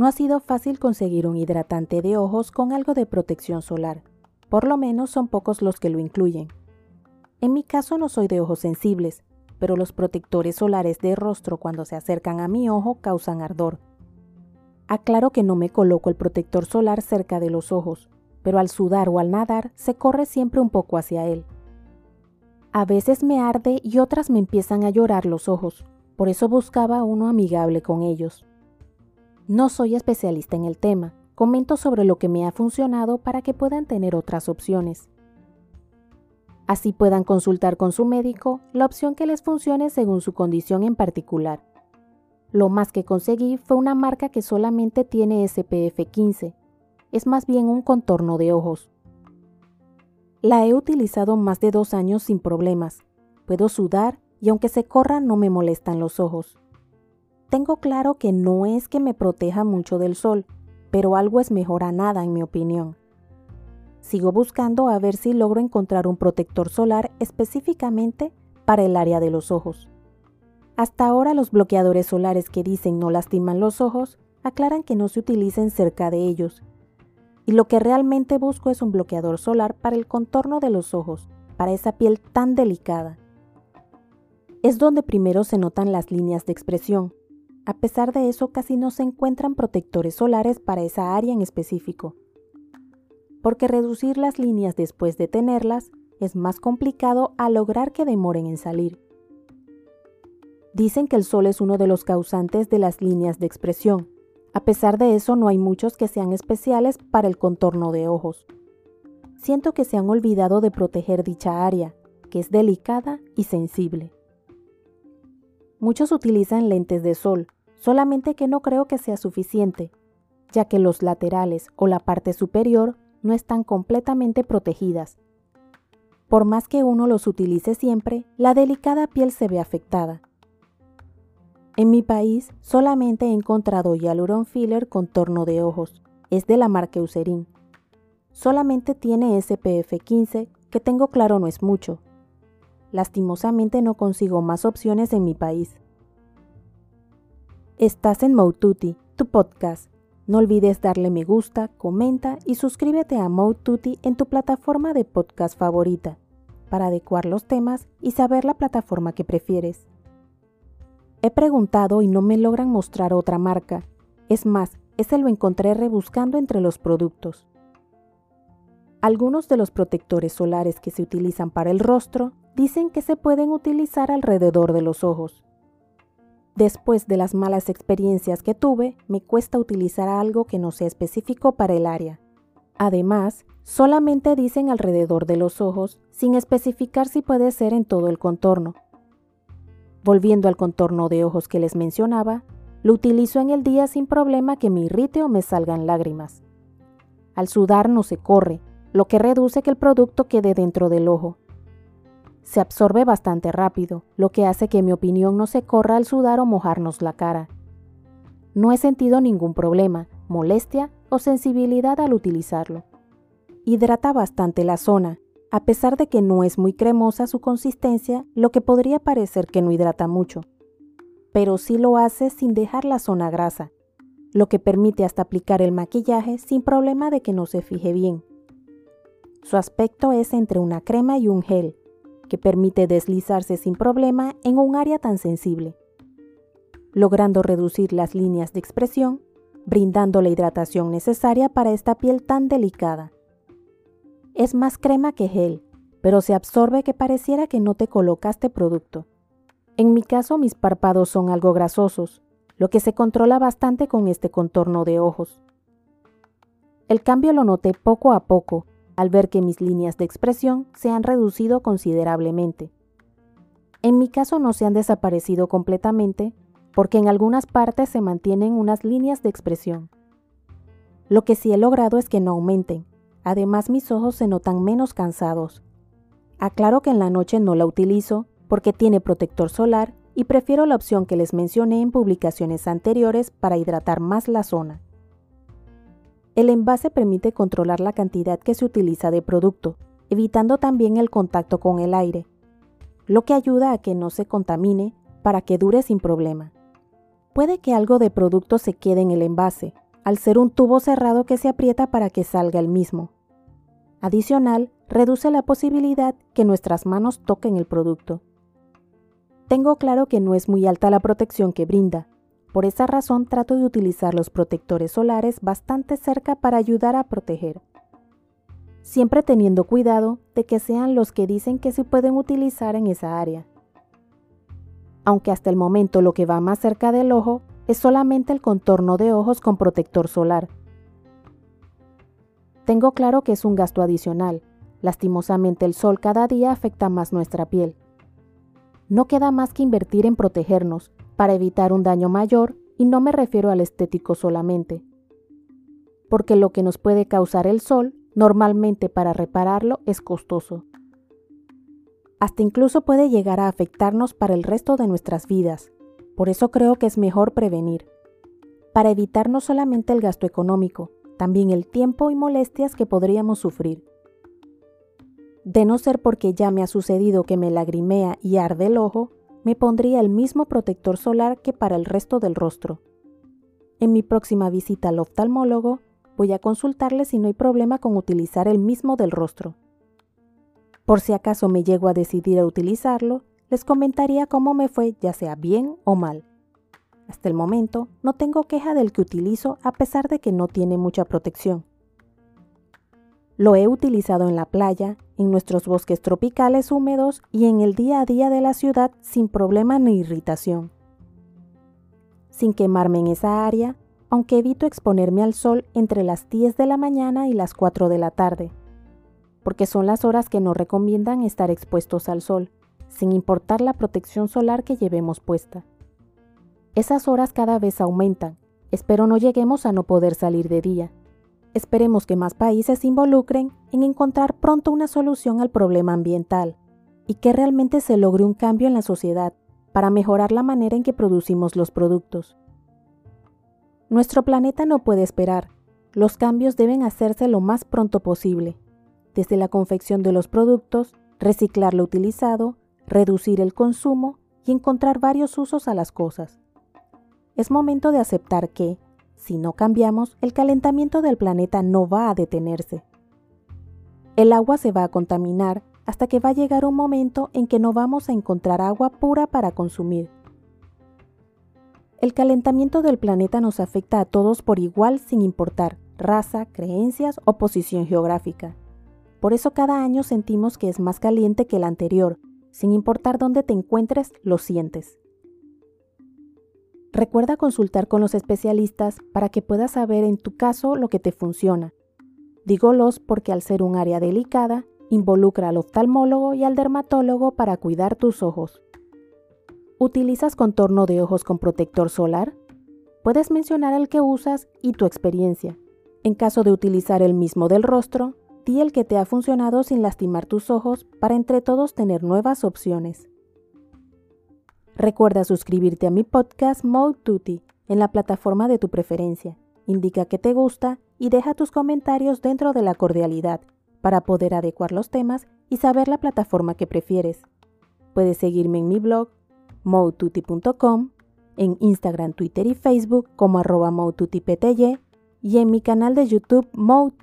no ha sido fácil conseguir un hidratante de ojos con algo de protección solar. Por lo menos son pocos los que lo incluyen. En mi caso no soy de ojos sensibles, pero los protectores solares de rostro cuando se acercan a mi ojo causan ardor. Aclaro que no me coloco el protector solar cerca de los ojos, pero al sudar o al nadar se corre siempre un poco hacia él. A veces me arde y otras me empiezan a llorar los ojos, por eso buscaba uno amigable con ellos. No soy especialista en el tema, comento sobre lo que me ha funcionado para que puedan tener otras opciones. Así puedan consultar con su médico la opción que les funcione según su condición en particular. Lo más que conseguí fue una marca que solamente tiene SPF 15. Es más bien un contorno de ojos. La he utilizado más de dos años sin problemas. Puedo sudar y aunque se corra no me molestan los ojos. Tengo claro que no es que me proteja mucho del sol, pero algo es mejor a nada en mi opinión. Sigo buscando a ver si logro encontrar un protector solar específicamente para el área de los ojos. Hasta ahora los bloqueadores solares que dicen no lastiman los ojos aclaran que no se utilicen cerca de ellos. Y lo que realmente busco es un bloqueador solar para el contorno de los ojos, para esa piel tan delicada. Es donde primero se notan las líneas de expresión. A pesar de eso, casi no se encuentran protectores solares para esa área en específico porque reducir las líneas después de tenerlas es más complicado a lograr que demoren en salir. Dicen que el sol es uno de los causantes de las líneas de expresión. A pesar de eso, no hay muchos que sean especiales para el contorno de ojos. Siento que se han olvidado de proteger dicha área, que es delicada y sensible. Muchos utilizan lentes de sol, solamente que no creo que sea suficiente, ya que los laterales o la parte superior no están completamente protegidas. Por más que uno los utilice siempre, la delicada piel se ve afectada. En mi país solamente he encontrado Hyaluron Filler contorno de ojos. Es de la marca Eucerin. Solamente tiene SPF 15, que tengo claro no es mucho. Lastimosamente no consigo más opciones en mi país. Estás en Moututi, tu podcast no olvides darle me gusta, comenta y suscríbete a Mode en tu plataforma de podcast favorita para adecuar los temas y saber la plataforma que prefieres. He preguntado y no me logran mostrar otra marca. Es más, ese lo encontré rebuscando entre los productos. Algunos de los protectores solares que se utilizan para el rostro dicen que se pueden utilizar alrededor de los ojos. Después de las malas experiencias que tuve, me cuesta utilizar algo que no sea específico para el área. Además, solamente dicen alrededor de los ojos, sin especificar si puede ser en todo el contorno. Volviendo al contorno de ojos que les mencionaba, lo utilizo en el día sin problema que me irrite o me salgan lágrimas. Al sudar no se corre, lo que reduce que el producto quede dentro del ojo, se absorbe bastante rápido, lo que hace que mi opinión no se corra al sudar o mojarnos la cara. No he sentido ningún problema, molestia o sensibilidad al utilizarlo. Hidrata bastante la zona, a pesar de que no es muy cremosa su consistencia, lo que podría parecer que no hidrata mucho. Pero sí lo hace sin dejar la zona grasa, lo que permite hasta aplicar el maquillaje sin problema de que no se fije bien. Su aspecto es entre una crema y un gel, que permite deslizarse sin problema en un área tan sensible, logrando reducir las líneas de expresión, brindando la hidratación necesaria para esta piel tan delicada. Es más crema que gel, pero se absorbe que pareciera que no te colocaste producto. En mi caso mis párpados son algo grasosos, lo que se controla bastante con este contorno de ojos. El cambio lo noté poco a poco al ver que mis líneas de expresión se han reducido considerablemente. En mi caso no se han desaparecido completamente porque en algunas partes se mantienen unas líneas de expresión. Lo que sí he logrado es que no aumenten. Además mis ojos se notan menos cansados. Aclaro que en la noche no la utilizo porque tiene protector solar y prefiero la opción que les mencioné en publicaciones anteriores para hidratar más la zona. El envase permite controlar la cantidad que se utiliza de producto, evitando también el contacto con el aire, lo que ayuda a que no se contamine para que dure sin problema. Puede que algo de producto se quede en el envase, al ser un tubo cerrado que se aprieta para que salga el mismo. Adicional, reduce la posibilidad que nuestras manos toquen el producto. Tengo claro que no es muy alta la protección que brinda, por esa razón trato de utilizar los protectores solares bastante cerca para ayudar a proteger. Siempre teniendo cuidado de que sean los que dicen que se pueden utilizar en esa área. Aunque hasta el momento lo que va más cerca del ojo es solamente el contorno de ojos con protector solar. Tengo claro que es un gasto adicional. Lastimosamente el sol cada día afecta más nuestra piel. No queda más que invertir en protegernos para evitar un daño mayor y no me refiero al estético solamente. Porque lo que nos puede causar el sol, normalmente para repararlo, es costoso. Hasta incluso puede llegar a afectarnos para el resto de nuestras vidas. Por eso creo que es mejor prevenir. Para evitar no solamente el gasto económico, también el tiempo y molestias que podríamos sufrir. De no ser porque ya me ha sucedido que me lagrimea y arde el ojo, me pondría el mismo protector solar que para el resto del rostro. En mi próxima visita al oftalmólogo, voy a consultarle si no hay problema con utilizar el mismo del rostro. Por si acaso me llego a decidir a utilizarlo, les comentaría cómo me fue, ya sea bien o mal. Hasta el momento no tengo queja del que utilizo a pesar de que no tiene mucha protección. Lo he utilizado en la playa, en nuestros bosques tropicales húmedos y en el día a día de la ciudad sin problema ni irritación. Sin quemarme en esa área, aunque evito exponerme al sol entre las 10 de la mañana y las 4 de la tarde, porque son las horas que nos recomiendan estar expuestos al sol, sin importar la protección solar que llevemos puesta. Esas horas cada vez aumentan, espero no lleguemos a no poder salir de día. Esperemos que más países se involucren en encontrar pronto una solución al problema ambiental y que realmente se logre un cambio en la sociedad para mejorar la manera en que producimos los productos. Nuestro planeta no puede esperar. Los cambios deben hacerse lo más pronto posible, desde la confección de los productos, reciclar lo utilizado, reducir el consumo y encontrar varios usos a las cosas. Es momento de aceptar que, si no cambiamos, el calentamiento del planeta no va a detenerse. El agua se va a contaminar hasta que va a llegar un momento en que no vamos a encontrar agua pura para consumir. El calentamiento del planeta nos afecta a todos por igual sin importar raza, creencias o posición geográfica. Por eso cada año sentimos que es más caliente que el anterior, sin importar dónde te encuentres, lo sientes. Recuerda consultar con los especialistas para que puedas saber en tu caso lo que te funciona. Dígolos porque al ser un área delicada, involucra al oftalmólogo y al dermatólogo para cuidar tus ojos. ¿Utilizas contorno de ojos con protector solar? Puedes mencionar el que usas y tu experiencia. En caso de utilizar el mismo del rostro, di el que te ha funcionado sin lastimar tus ojos para entre todos tener nuevas opciones. Recuerda suscribirte a mi podcast Mode en la plataforma de tu preferencia. Indica que te gusta y deja tus comentarios dentro de la cordialidad para poder adecuar los temas y saber la plataforma que prefieres. Puedes seguirme en mi blog modetuty.com, en Instagram, Twitter y Facebook como arroba y en mi canal de YouTube Mode